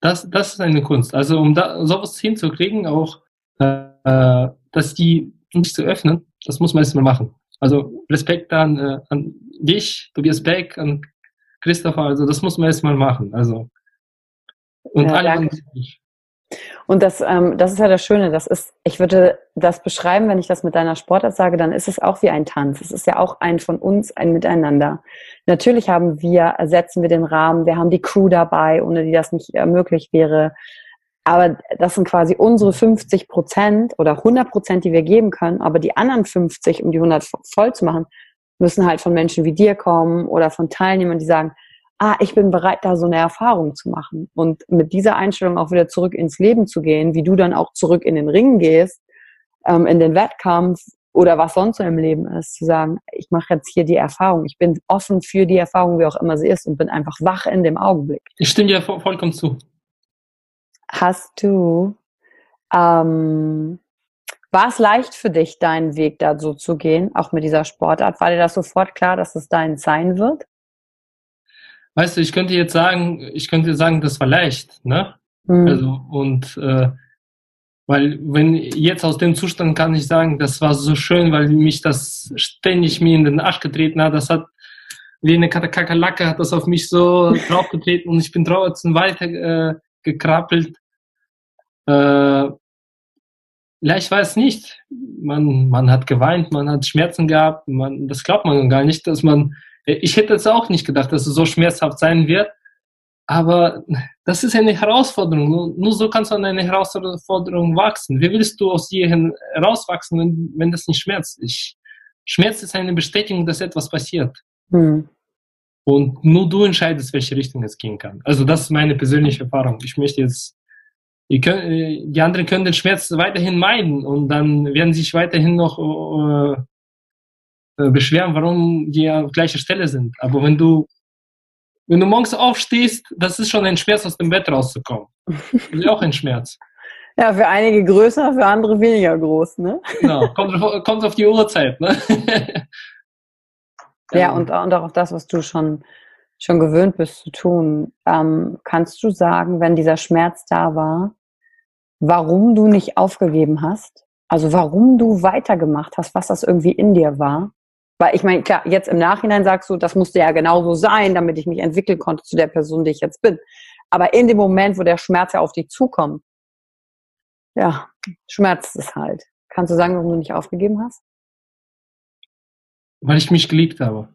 das, das ist eine Kunst. Also um da sowas hinzukriegen, auch, äh, dass die sich zu öffnen, das muss man erstmal machen. Also Respekt an, äh, an dich, Tobias Beck, an Christopher, also das muss man erstmal machen. Also und ja, alle und das, ähm, das ist ja das Schöne. Das ist, ich würde das beschreiben, wenn ich das mit deiner Sportart sage, dann ist es auch wie ein Tanz. Es ist ja auch ein von uns, ein Miteinander. Natürlich haben wir, ersetzen wir den Rahmen, wir haben die Crew dabei, ohne die das nicht äh, möglich wäre. Aber das sind quasi unsere 50 Prozent oder 100 Prozent, die wir geben können. Aber die anderen 50, um die 100 voll zu machen, müssen halt von Menschen wie dir kommen oder von Teilnehmern, die sagen, ah, ich bin bereit, da so eine Erfahrung zu machen. Und mit dieser Einstellung auch wieder zurück ins Leben zu gehen, wie du dann auch zurück in den Ring gehst, ähm, in den Wettkampf oder was sonst so im Leben ist, zu sagen, ich mache jetzt hier die Erfahrung, ich bin offen für die Erfahrung, wie auch immer sie ist und bin einfach wach in dem Augenblick. Ich stimme dir vollkommen zu. Hast du, ähm, war es leicht für dich, deinen Weg da so zu gehen, auch mit dieser Sportart? War dir das sofort klar, dass es dein sein wird? Weißt du, ich könnte jetzt sagen, ich könnte sagen, das war leicht, ne? Mhm. Also, und äh, weil wenn jetzt aus dem Zustand kann ich sagen, das war so schön, weil mich das ständig mir in den Arsch getreten hat, das hat wie eine Kakerlake hat das auf mich so draufgetreten und ich bin draußen weiter äh, gekrabbelt. Äh, ja, ich weiß nicht. Man, man hat geweint, man hat Schmerzen gehabt, man, das glaubt man gar nicht, dass man, ich hätte es auch nicht gedacht, dass es so schmerzhaft sein wird. Aber das ist eine Herausforderung. Nur, nur so kannst du an eine Herausforderung wachsen. Wie willst du aus dir herauswachsen, wenn, wenn das nicht schmerzt? Ich, Schmerz ist eine Bestätigung, dass etwas passiert. Hm. Und nur du entscheidest, welche Richtung es gehen kann. Also das ist meine persönliche Erfahrung. Ich möchte jetzt, könnt, die anderen können den Schmerz weiterhin meiden und dann werden sich weiterhin noch äh, beschweren, warum die auf gleicher Stelle sind. Aber wenn du wenn du morgens aufstehst, das ist schon ein Schmerz, aus dem Bett rauszukommen. Das ist auch ein Schmerz. Ja, für einige größer, für andere weniger groß, ne? Genau, kommt, kommt auf die Uhrzeit, ne? ja, und, und auch auf das, was du schon, schon gewöhnt bist zu tun. Ähm, kannst du sagen, wenn dieser Schmerz da war, warum du nicht aufgegeben hast? Also warum du weitergemacht hast, was das irgendwie in dir war? Weil ich meine, klar, jetzt im Nachhinein sagst du, das musste ja genauso sein, damit ich mich entwickeln konnte zu der Person, die ich jetzt bin. Aber in dem Moment, wo der Schmerz ja auf dich zukommt, ja, schmerzt es halt. Kannst du sagen, warum du nicht aufgegeben hast? Weil ich mich geliebt habe.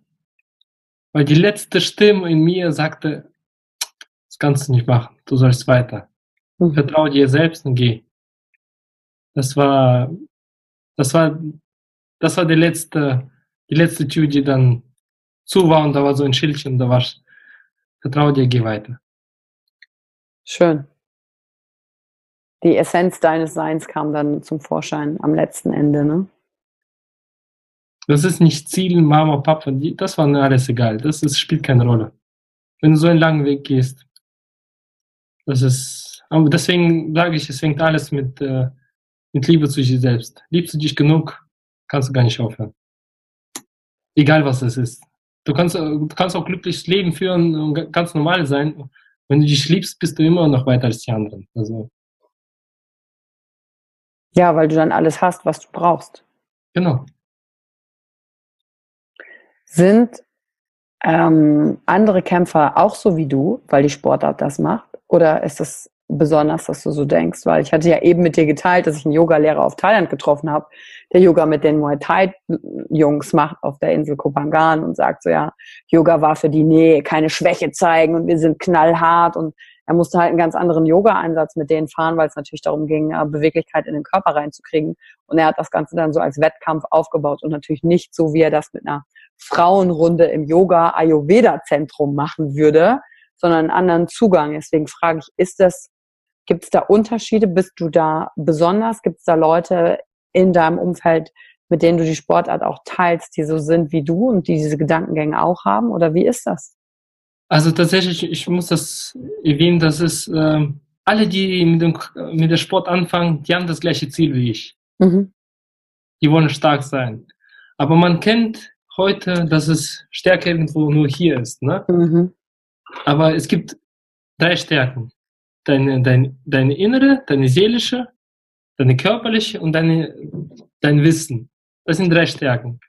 Weil die letzte Stimme in mir sagte, das kannst du nicht machen, du sollst weiter. Mhm. Vertraue dir selbst und geh. Das war, das war, das war die letzte, die letzte Tür, die dann zu war und da war so ein Schildchen, da war, vertraue dir, geh weiter. Schön die Essenz deines Seins kam dann zum Vorschein am letzten Ende, ne? Das ist nicht Ziel, Mama, Papa, die, das war alles egal. Das ist, spielt keine Rolle. Wenn du so einen langen Weg gehst, das ist, aber deswegen sage ich, es fängt alles mit, äh, mit Liebe zu dir selbst. Liebst du dich genug, kannst du gar nicht aufhören. Egal was es ist. Du kannst, du kannst auch glückliches Leben führen und ganz normal sein. Wenn du dich liebst, bist du immer noch weiter als die anderen. Also, ja, weil du dann alles hast, was du brauchst. Genau. Sind ähm, andere Kämpfer auch so wie du, weil die Sportart das macht? Oder ist es besonders, dass du so denkst? Weil ich hatte ja eben mit dir geteilt, dass ich einen Yogalehrer auf Thailand getroffen habe, der Yoga mit den Muay Thai Jungs macht auf der Insel Kopangan und sagt so, ja, Yoga war für die, nee, keine Schwäche zeigen und wir sind knallhart und er musste halt einen ganz anderen Yoga-Einsatz mit denen fahren, weil es natürlich darum ging, Beweglichkeit in den Körper reinzukriegen. Und er hat das Ganze dann so als Wettkampf aufgebaut und natürlich nicht so, wie er das mit einer Frauenrunde im Yoga Ayurveda Zentrum machen würde, sondern einen anderen Zugang. Deswegen frage ich, ist das, gibt es da Unterschiede? Bist du da besonders? Gibt es da Leute in deinem Umfeld, mit denen du die Sportart auch teilst, die so sind wie du und die diese Gedankengänge auch haben? Oder wie ist das? Also tatsächlich, ich muss das erwähnen, dass es äh, alle, die mit dem, mit dem Sport anfangen, die haben das gleiche Ziel wie ich. Mhm. Die wollen stark sein. Aber man kennt heute, dass es Stärke irgendwo nur hier ist. Ne? Mhm. Aber es gibt drei Stärken. Deine, dein, deine innere, deine seelische, deine körperliche und deine, dein Wissen. Das sind drei Stärken.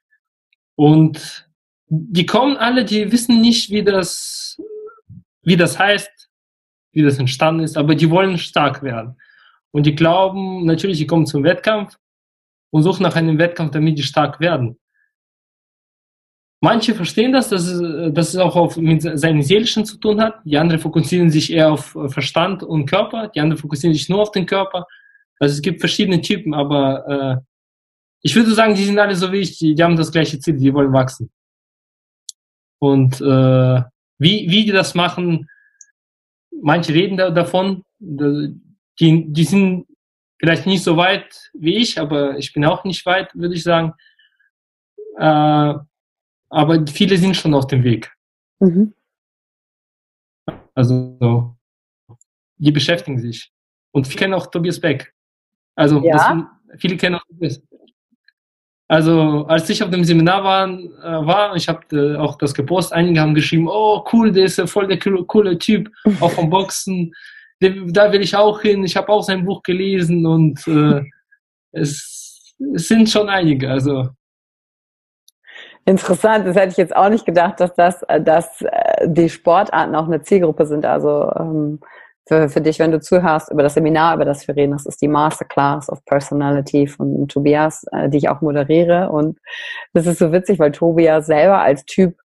Und die kommen alle, die wissen nicht, wie das, wie das heißt, wie das entstanden ist, aber die wollen stark werden. Und die glauben, natürlich, die kommen zum Wettkampf und suchen nach einem Wettkampf, damit die stark werden. Manche verstehen das, dass es, dass es auch auf, mit seinen Seelischen zu tun hat. Die anderen fokussieren sich eher auf Verstand und Körper. Die anderen fokussieren sich nur auf den Körper. Also es gibt verschiedene Typen, aber äh, ich würde sagen, die sind alle so wie ich. Die, die haben das gleiche Ziel, die wollen wachsen. Und äh, wie, wie die das machen, manche reden da, davon, die, die sind vielleicht nicht so weit wie ich, aber ich bin auch nicht weit, würde ich sagen. Äh, aber viele sind schon auf dem Weg. Mhm. Also die beschäftigen sich. Und viele kennen auch Tobias Beck. Also ja. sind, viele kennen auch Tobias. Also als ich auf dem Seminar war, äh, war ich habe äh, auch das gepostet, einige haben geschrieben, oh cool, der ist voll der coole, coole Typ, auch vom Boxen, da will ich auch hin, ich habe auch sein Buch gelesen und äh, es, es sind schon einige, also. Interessant, das hätte ich jetzt auch nicht gedacht, dass das, äh, dass äh, die Sportarten auch eine Zielgruppe sind. Also ähm, für, für dich, wenn du zuhörst über das Seminar, über das wir reden, das ist die Masterclass of Personality von Tobias, äh, die ich auch moderiere. Und das ist so witzig, weil Tobias selber als Typ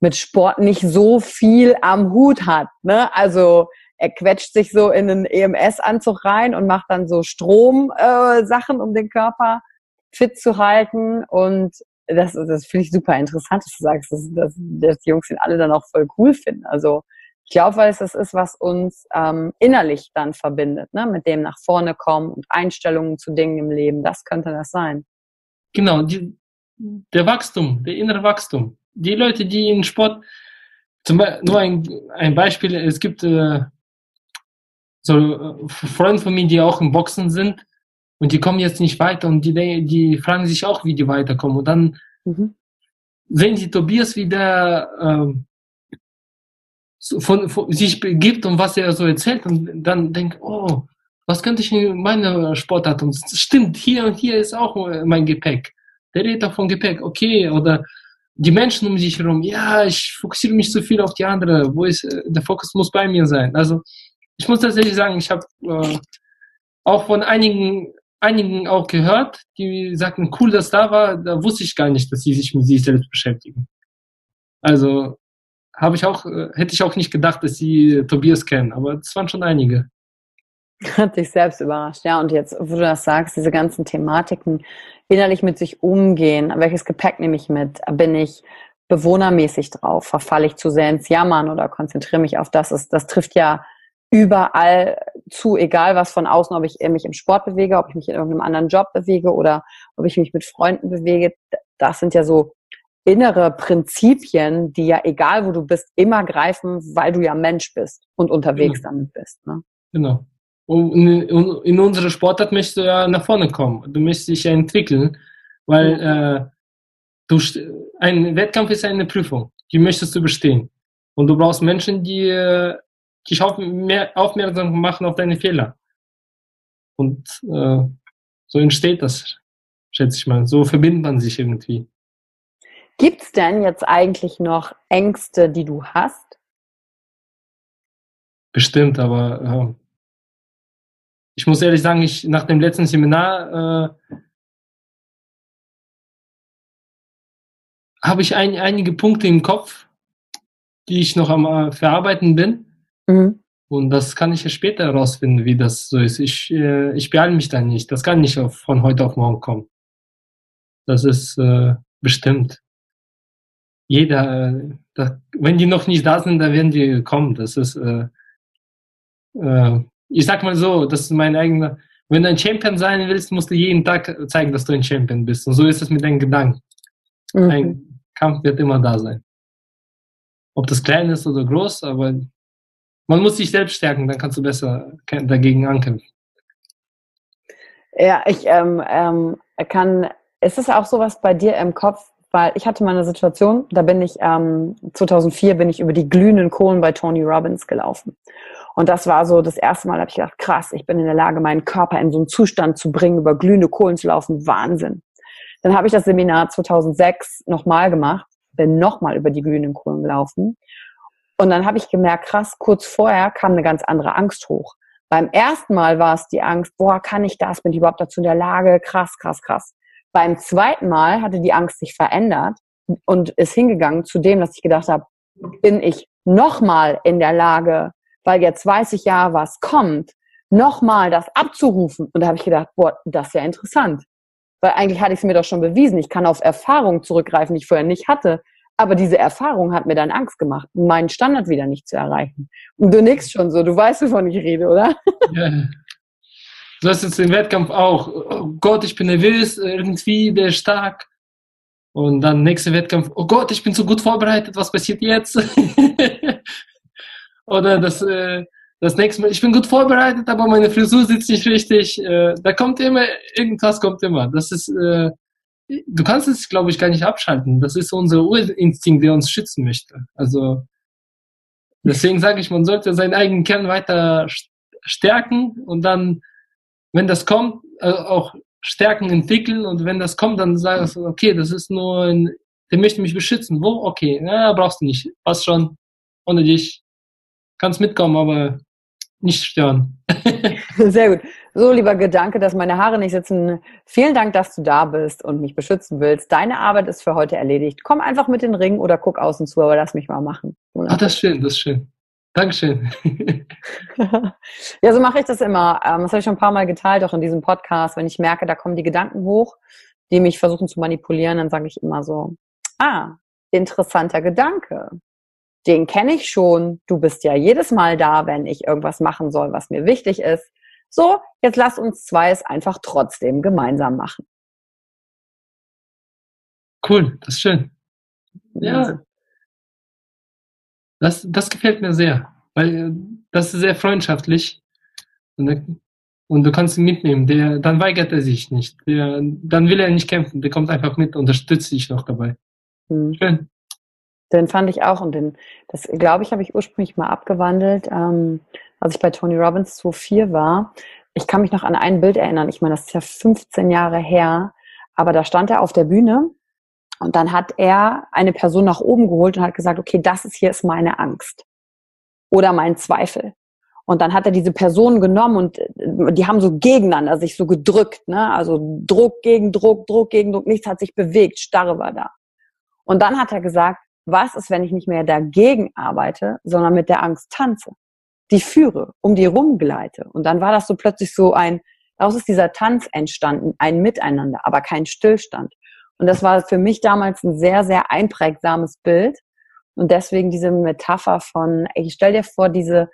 mit Sport nicht so viel am Hut hat. Ne? Also er quetscht sich so in einen EMS-Anzug rein und macht dann so Strom-Sachen, äh, um den Körper fit zu halten. Und das, das finde ich super interessant, dass du sagst, dass, dass, dass die Jungs den alle dann auch voll cool finden. Also ich glaube, weil es das ist, was uns ähm, innerlich dann verbindet, ne? mit dem nach vorne kommen und Einstellungen zu Dingen im Leben. Das könnte das sein. Genau, die, der Wachstum, der innere Wachstum. Die Leute, die in Sport, zum Beispiel, nur ein, ein Beispiel, es gibt äh, so äh, Freunde von mir, die auch im Boxen sind und die kommen jetzt nicht weiter und die, die fragen sich auch, wie die weiterkommen. Und dann mhm. sehen sie Tobias, wie der äh, von, von, sich begibt und was er so erzählt und dann denkt, oh, was könnte ich in meiner Sportart tun? Stimmt, hier und hier ist auch mein Gepäck. Der redet auch von Gepäck, okay, oder die Menschen um sich herum, ja, ich fokussiere mich zu viel auf die andere, wo ist, der Fokus muss bei mir sein. Also ich muss tatsächlich sagen, ich habe äh, auch von einigen, einigen auch gehört, die sagten, cool, dass da war, da wusste ich gar nicht, dass sie sich mit sich selbst beschäftigen. Also habe ich auch, äh, hätte ich auch nicht gedacht, dass sie Tobias kennen, aber es waren schon einige. Hat dich selbst überrascht, ja. Und jetzt, wo du das sagst, diese ganzen Thematiken, innerlich mit sich umgehen, welches Gepäck nehme ich mit? Bin ich bewohnermäßig drauf? Verfalle ich zu sehr ins Jammern oder konzentriere mich auf das? Das, das trifft ja überall zu, egal was von außen, ob ich mich im Sport bewege, ob ich mich in irgendeinem anderen Job bewege oder ob ich mich mit Freunden bewege. Das sind ja so innere Prinzipien, die ja egal wo du bist, immer greifen, weil du ja Mensch bist und unterwegs genau. damit bist. Ne? Genau. Und in, unserer Sportart möchtest du ja nach vorne kommen. Du möchtest dich ja entwickeln, weil äh, du, ein Wettkampf ist eine Prüfung. Die möchtest du bestehen. Und du brauchst Menschen, die äh, dich auf, mehr aufmerksam machen auf deine Fehler. Und äh, so entsteht das, schätze ich mal. So verbindet man sich irgendwie. Gibt's denn jetzt eigentlich noch Ängste, die du hast? Bestimmt, aber äh, ich muss ehrlich sagen, ich nach dem letzten Seminar äh, habe ich ein, einige Punkte im Kopf, die ich noch am äh, Verarbeiten bin. Mhm. Und das kann ich ja später herausfinden, wie das so ist. Ich, äh, ich beeile mich da nicht. Das kann nicht auf, von heute auf morgen kommen. Das ist äh, bestimmt. Jeder, äh, da, wenn die noch nicht da sind, dann werden die kommen. Das ist, äh, äh, ich sag mal so, das ist mein eigener, wenn du ein Champion sein willst, musst du jeden Tag zeigen, dass du ein Champion bist. Und so ist es mit deinen Gedanken. Mhm. Ein Kampf wird immer da sein. Ob das klein ist oder groß, aber man muss sich selbst stärken, dann kannst du besser dagegen ankämpfen. Ja, ich ähm, ähm, kann, ist es auch sowas bei dir im Kopf, weil ich hatte mal eine Situation, da bin ich, ähm, 2004 bin ich über die glühenden Kohlen bei Tony Robbins gelaufen. Und das war so das erste Mal, habe ich gedacht, krass, ich bin in der Lage, meinen Körper in so einen Zustand zu bringen, über glühende Kohlen zu laufen, Wahnsinn. Dann habe ich das Seminar 2006 nochmal gemacht, bin nochmal über die glühenden Kohlen gelaufen und dann habe ich gemerkt, krass, kurz vorher kam eine ganz andere Angst hoch. Beim ersten Mal war es die Angst, boah, kann ich das? Bin ich überhaupt dazu in der Lage? Krass, krass, krass. Beim zweiten Mal hatte die Angst sich verändert und ist hingegangen zu dem, dass ich gedacht habe, bin ich nochmal in der Lage, weil jetzt weiß ich ja, was kommt, nochmal das abzurufen. Und da habe ich gedacht, boah, das ist ja interessant. Weil eigentlich hatte ich es mir doch schon bewiesen. Ich kann auf Erfahrungen zurückgreifen, die ich vorher nicht hatte. Aber diese Erfahrung hat mir dann Angst gemacht, meinen Standard wieder nicht zu erreichen. Und du nix schon so, du weißt, wovon ich rede, oder? Ja. Du hast jetzt den Wettkampf auch. Oh Gott, ich bin nervös, irgendwie, der stark. Und dann nächster Wettkampf, oh Gott, ich bin so gut vorbereitet, was passiert jetzt? Oder das, äh, das nächste Mal, ich bin gut vorbereitet, aber meine Frisur sitzt nicht richtig. Äh, da kommt immer, irgendwas kommt immer. Das ist, äh, du kannst es, glaube ich, gar nicht abschalten. Das ist unser Urinstinkt, der uns schützen möchte. Also deswegen sage ich, man sollte seinen eigenen Kern weiter stärken und dann, wenn das kommt, also auch Stärken entwickeln und wenn das kommt, dann sagst du, okay, das ist nur ein der möchte mich beschützen. Wo? Okay, ja, brauchst du nicht. Passt schon. Ohne dich. Kannst mitkommen, aber nicht stören. Sehr gut. So, lieber Gedanke, dass meine Haare nicht sitzen. Vielen Dank, dass du da bist und mich beschützen willst. Deine Arbeit ist für heute erledigt. Komm einfach mit den Ring oder guck außen zu, aber lass mich mal machen. Ah, das ist schön, das ist schön. Dankeschön. ja, so mache ich das immer. Ähm, das habe ich schon ein paar Mal geteilt, auch in diesem Podcast. Wenn ich merke, da kommen die Gedanken hoch, die mich versuchen zu manipulieren, dann sage ich immer so, ah, interessanter Gedanke. Den kenne ich schon. Du bist ja jedes Mal da, wenn ich irgendwas machen soll, was mir wichtig ist. So, jetzt lass uns zwei es einfach trotzdem gemeinsam machen. Cool, das ist schön. Ja. Das, das gefällt mir sehr, weil äh, das ist sehr freundschaftlich. Und, und du kannst ihn mitnehmen. Der, dann weigert er sich nicht. Der, dann will er nicht kämpfen. Der kommt einfach mit, unterstützt dich noch dabei. Hm. Schön. Den fand ich auch und den, das glaube ich, habe ich ursprünglich mal abgewandelt, ähm, als ich bei Tony Robbins 2004 war. Ich kann mich noch an ein Bild erinnern. Ich meine, das ist ja 15 Jahre her, aber da stand er auf der Bühne und dann hat er eine Person nach oben geholt und hat gesagt, okay, das ist hier ist meine Angst oder mein Zweifel. Und dann hat er diese Personen genommen und äh, die haben so gegeneinander sich so gedrückt, ne? Also Druck gegen Druck, Druck gegen Druck, nichts hat sich bewegt, Starre war da. Und dann hat er gesagt, was ist, wenn ich nicht mehr dagegen arbeite, sondern mit der Angst tanze, die führe, um die rumgleite. Und dann war das so plötzlich so ein, daraus ist dieser Tanz entstanden, ein Miteinander, aber kein Stillstand. Und das war für mich damals ein sehr, sehr einprägsames Bild. Und deswegen diese Metapher von, ey, stell dir vor, diese,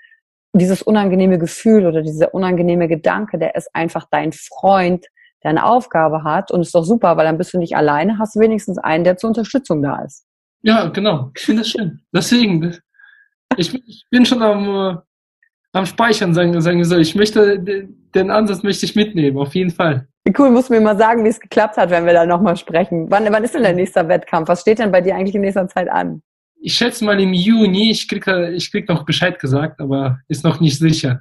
dieses unangenehme Gefühl oder dieser unangenehme Gedanke, der ist einfach dein Freund, der eine Aufgabe hat. Und ist doch super, weil dann bist du nicht alleine, hast wenigstens einen, der zur Unterstützung da ist. Ja, genau. Ich finde das schön. Deswegen, ich, ich bin schon am, äh, am Speichern, sagen, sagen wir so. Ich möchte, den Ansatz möchte ich mitnehmen, auf jeden Fall. Cool, musst du mir mal sagen, wie es geklappt hat, wenn wir da nochmal sprechen. Wann, wann ist denn der nächste Wettkampf? Was steht denn bei dir eigentlich in nächster Zeit an? Ich schätze mal im Juni. Ich krieg, ich krieg noch Bescheid gesagt, aber ist noch nicht sicher.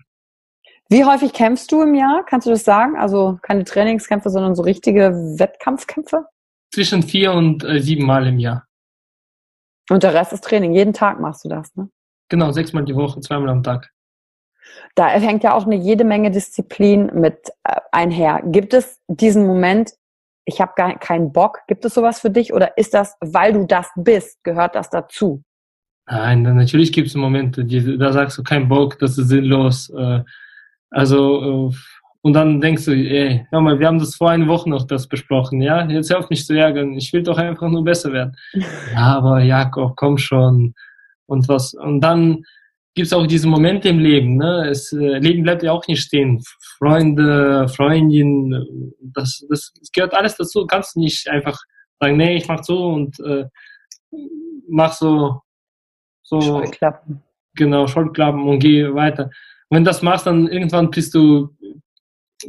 Wie häufig kämpfst du im Jahr? Kannst du das sagen? Also keine Trainingskämpfe, sondern so richtige Wettkampfkämpfe? Zwischen vier und äh, sieben Mal im Jahr. Und der Rest ist Training. Jeden Tag machst du das, ne? Genau, sechsmal die Woche, zweimal am Tag. Da hängt ja auch eine jede Menge Disziplin mit äh, einher. Gibt es diesen Moment, ich habe gar keinen Bock, gibt es sowas für dich oder ist das, weil du das bist, gehört das dazu? Nein, natürlich gibt es Momente, die, da sagst du kein Bock, das ist sinnlos. Äh, also äh, und dann denkst du, ey, hör mal, wir haben das vor einer Woche noch das besprochen, ja? Jetzt hör auf mich zu ärgern, ich will doch einfach nur besser werden. ja, aber Jakob, komm schon. Und was, und dann gibt's auch diese Momente im Leben, ne? Es, äh, Leben bleibt ja auch nicht stehen. Freunde, Freundin, das, das, das gehört alles dazu. Kannst du nicht einfach sagen, nee, ich mach so und äh, mach so, so. Scheuklappen. Genau, Scheuklappen und geh weiter. Und wenn das machst, dann irgendwann bist du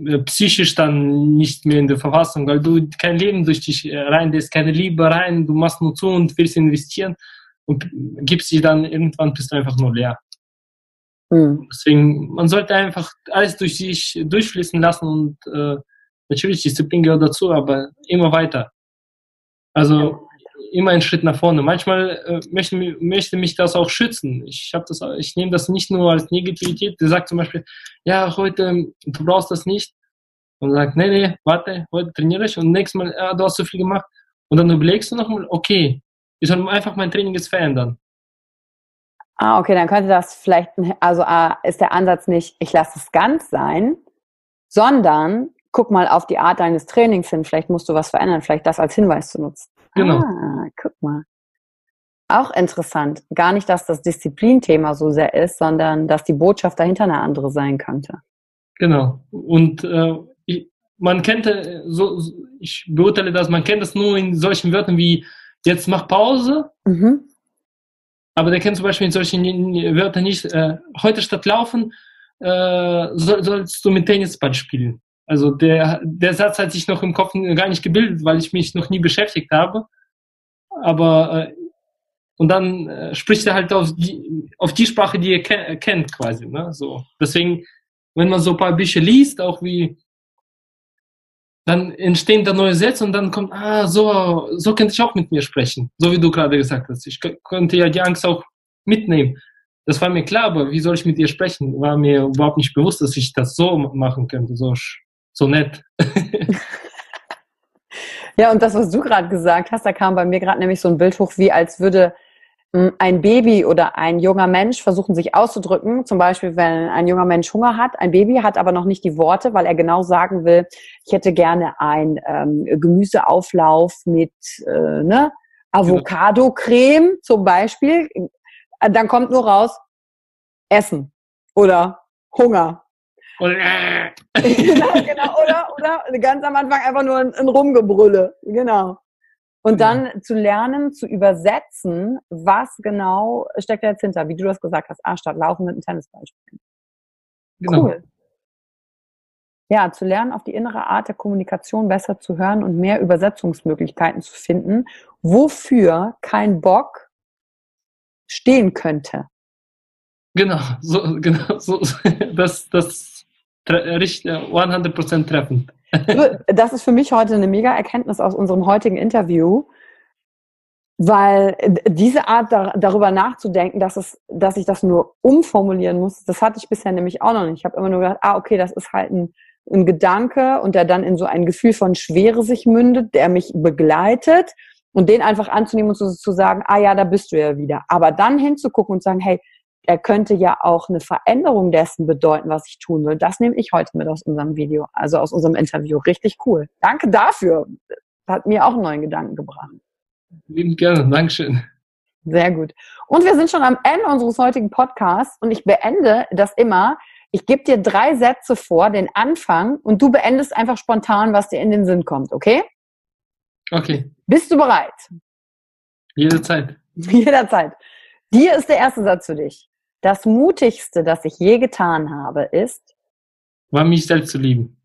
äh, psychisch dann nicht mehr in der Verfassung, weil du kein Leben durch dich äh, reinlässt, keine Liebe rein, du machst nur zu und willst investieren und gibst sie dann irgendwann bist du einfach nur leer. Mhm. Deswegen, man sollte einfach alles durch sich durchfließen lassen und äh, natürlich Disziplin gehört dazu, aber immer weiter. Also immer einen Schritt nach vorne. Manchmal äh, möchte, möchte mich das auch schützen. Ich habe das, ich nehme das nicht nur als Negativität. Der sagt zum Beispiel, ja, heute, du brauchst das nicht. Und sagt, nee, nee, warte, heute trainiere ich und nächstes Mal, ja, du hast so viel gemacht. Und dann überlegst du nochmal, okay, ich soll einfach mein Training jetzt verändern. Ah, okay, dann könnte das vielleicht, also äh, ist der Ansatz nicht, ich lasse es ganz sein, sondern guck mal auf die Art deines Trainings hin, vielleicht musst du was verändern, vielleicht das als Hinweis zu nutzen. Genau. Ah, guck mal. Auch interessant. Gar nicht, dass das Disziplinthema so sehr ist, sondern dass die Botschaft dahinter eine andere sein könnte. Genau. Und äh, ich, man kennt, äh, so, ich beurteile das, man kennt das nur in solchen Wörtern wie jetzt mach Pause. Mhm. Aber der kennt zum Beispiel in solchen Wörtern nicht, äh, heute statt laufen äh, soll, sollst du mit Tennisball spielen. Also der, der Satz hat sich noch im Kopf gar nicht gebildet, weil ich mich noch nie beschäftigt habe. Aber äh, und dann äh, spricht er halt auf die, auf die Sprache, die er ke kennt quasi. Ne? So. Deswegen, wenn man so ein paar Bücher liest, auch wie dann entstehen da neue Sätze und dann kommt, ah, so, so könnte ich auch mit mir sprechen. So wie du gerade gesagt hast. Ich könnte ja die Angst auch mitnehmen. Das war mir klar, aber wie soll ich mit ihr sprechen? War mir überhaupt nicht bewusst, dass ich das so machen könnte, so, so nett. ja, und das, was du gerade gesagt hast, da kam bei mir gerade nämlich so ein Bild hoch, wie als würde ein Baby oder ein junger Mensch versuchen sich auszudrücken, zum Beispiel wenn ein junger Mensch Hunger hat, ein Baby hat aber noch nicht die Worte, weil er genau sagen will, ich hätte gerne ein ähm, Gemüseauflauf mit äh, ne, Avocado-Creme zum Beispiel, dann kommt nur raus Essen oder Hunger. Oder, genau, genau, oder, oder ganz am Anfang einfach nur ein, ein Rumgebrülle. Genau. Und dann ja. zu lernen, zu übersetzen, was genau steckt da jetzt hinter, wie du das gesagt hast, ah, statt laufen mit einem Tennisball spielen. Genau. Cool. Ja, zu lernen, auf die innere Art der Kommunikation besser zu hören und mehr Übersetzungsmöglichkeiten zu finden, wofür kein Bock stehen könnte. Genau, so, genau, so, das, das 100% treffend. Das ist für mich heute eine mega Erkenntnis aus unserem heutigen Interview, weil diese Art darüber nachzudenken, dass, es, dass ich das nur umformulieren muss, das hatte ich bisher nämlich auch noch nicht. Ich habe immer nur gedacht, ah, okay, das ist halt ein, ein Gedanke und der dann in so ein Gefühl von Schwere sich mündet, der mich begleitet und den einfach anzunehmen und zu, zu sagen, ah ja, da bist du ja wieder. Aber dann hinzugucken und sagen, hey, er könnte ja auch eine Veränderung dessen bedeuten, was ich tun will. Das nehme ich heute mit aus unserem Video, also aus unserem Interview. Richtig cool. Danke dafür. Das hat mir auch einen neuen Gedanken gebracht. Lieben gerne. Dankeschön. Sehr gut. Und wir sind schon am Ende unseres heutigen Podcasts und ich beende das immer. Ich gebe dir drei Sätze vor, den Anfang, und du beendest einfach spontan, was dir in den Sinn kommt, okay? Okay. Bist du bereit? Jederzeit. Jederzeit. Hier ist der erste Satz für dich. Das Mutigste, das ich je getan habe, ist? War mich selbst zu lieben.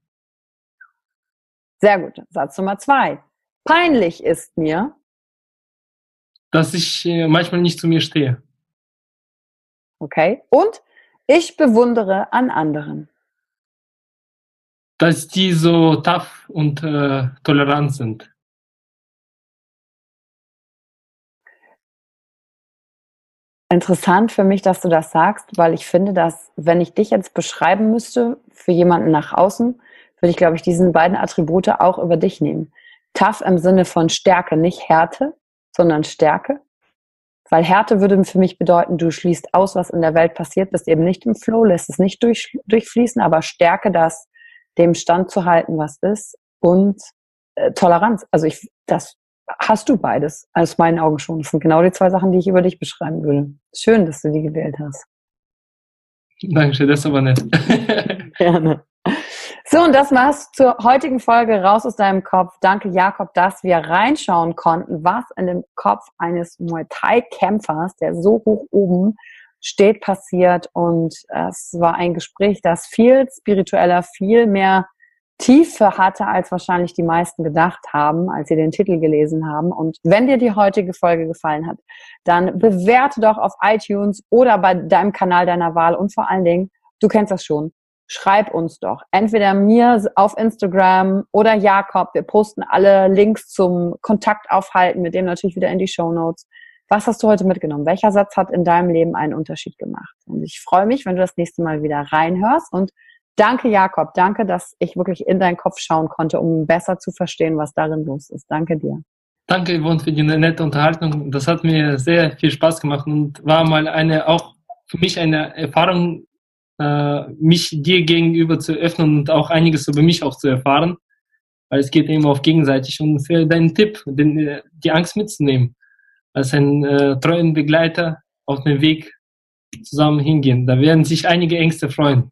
Sehr gut. Satz Nummer zwei. Peinlich ist mir? Dass ich äh, manchmal nicht zu mir stehe. Okay. Und ich bewundere an anderen. Dass die so tough und äh, tolerant sind. Interessant für mich, dass du das sagst, weil ich finde, dass wenn ich dich jetzt beschreiben müsste für jemanden nach außen, würde ich, glaube ich, diesen beiden Attribute auch über dich nehmen. Tough im Sinne von Stärke, nicht Härte, sondern Stärke. Weil Härte würde für mich bedeuten, du schließt aus, was in der Welt passiert, bist eben nicht im Flow, lässt es nicht durch, durchfließen, aber Stärke, das dem Stand zu halten, was ist und äh, Toleranz. Also ich, das hast du beides, aus meinen Augen schon. Das sind genau die zwei Sachen, die ich über dich beschreiben würde. Schön, dass du die gewählt hast. Dankeschön, das ist aber nett. Gerne. So, und das war's zur heutigen Folge Raus aus deinem Kopf. Danke, Jakob, dass wir reinschauen konnten, was in dem Kopf eines Muay Thai-Kämpfers, der so hoch oben steht, passiert. Und es war ein Gespräch, das viel spiritueller, viel mehr Tiefe hatte, als wahrscheinlich die meisten gedacht haben, als sie den Titel gelesen haben. Und wenn dir die heutige Folge gefallen hat, dann bewerte doch auf iTunes oder bei deinem Kanal deiner Wahl und vor allen Dingen, du kennst das schon, schreib uns doch. Entweder mir auf Instagram oder Jakob. Wir posten alle Links zum Kontaktaufhalten, mit dem natürlich wieder in die Show Notes. Was hast du heute mitgenommen? Welcher Satz hat in deinem Leben einen Unterschied gemacht? Und ich freue mich, wenn du das nächste Mal wieder reinhörst und Danke, Jakob. Danke, dass ich wirklich in deinen Kopf schauen konnte, um besser zu verstehen, was darin los ist. Danke dir. Danke, Yvonne, für die nette Unterhaltung. Das hat mir sehr viel Spaß gemacht und war mal eine, auch für mich eine Erfahrung, äh, mich dir gegenüber zu öffnen und auch einiges über mich auch zu erfahren. Weil es geht eben auf gegenseitig und für deinen Tipp, den, die Angst mitzunehmen. Als ein äh, treuen Begleiter auf dem Weg zusammen hingehen. Da werden sich einige Ängste freuen.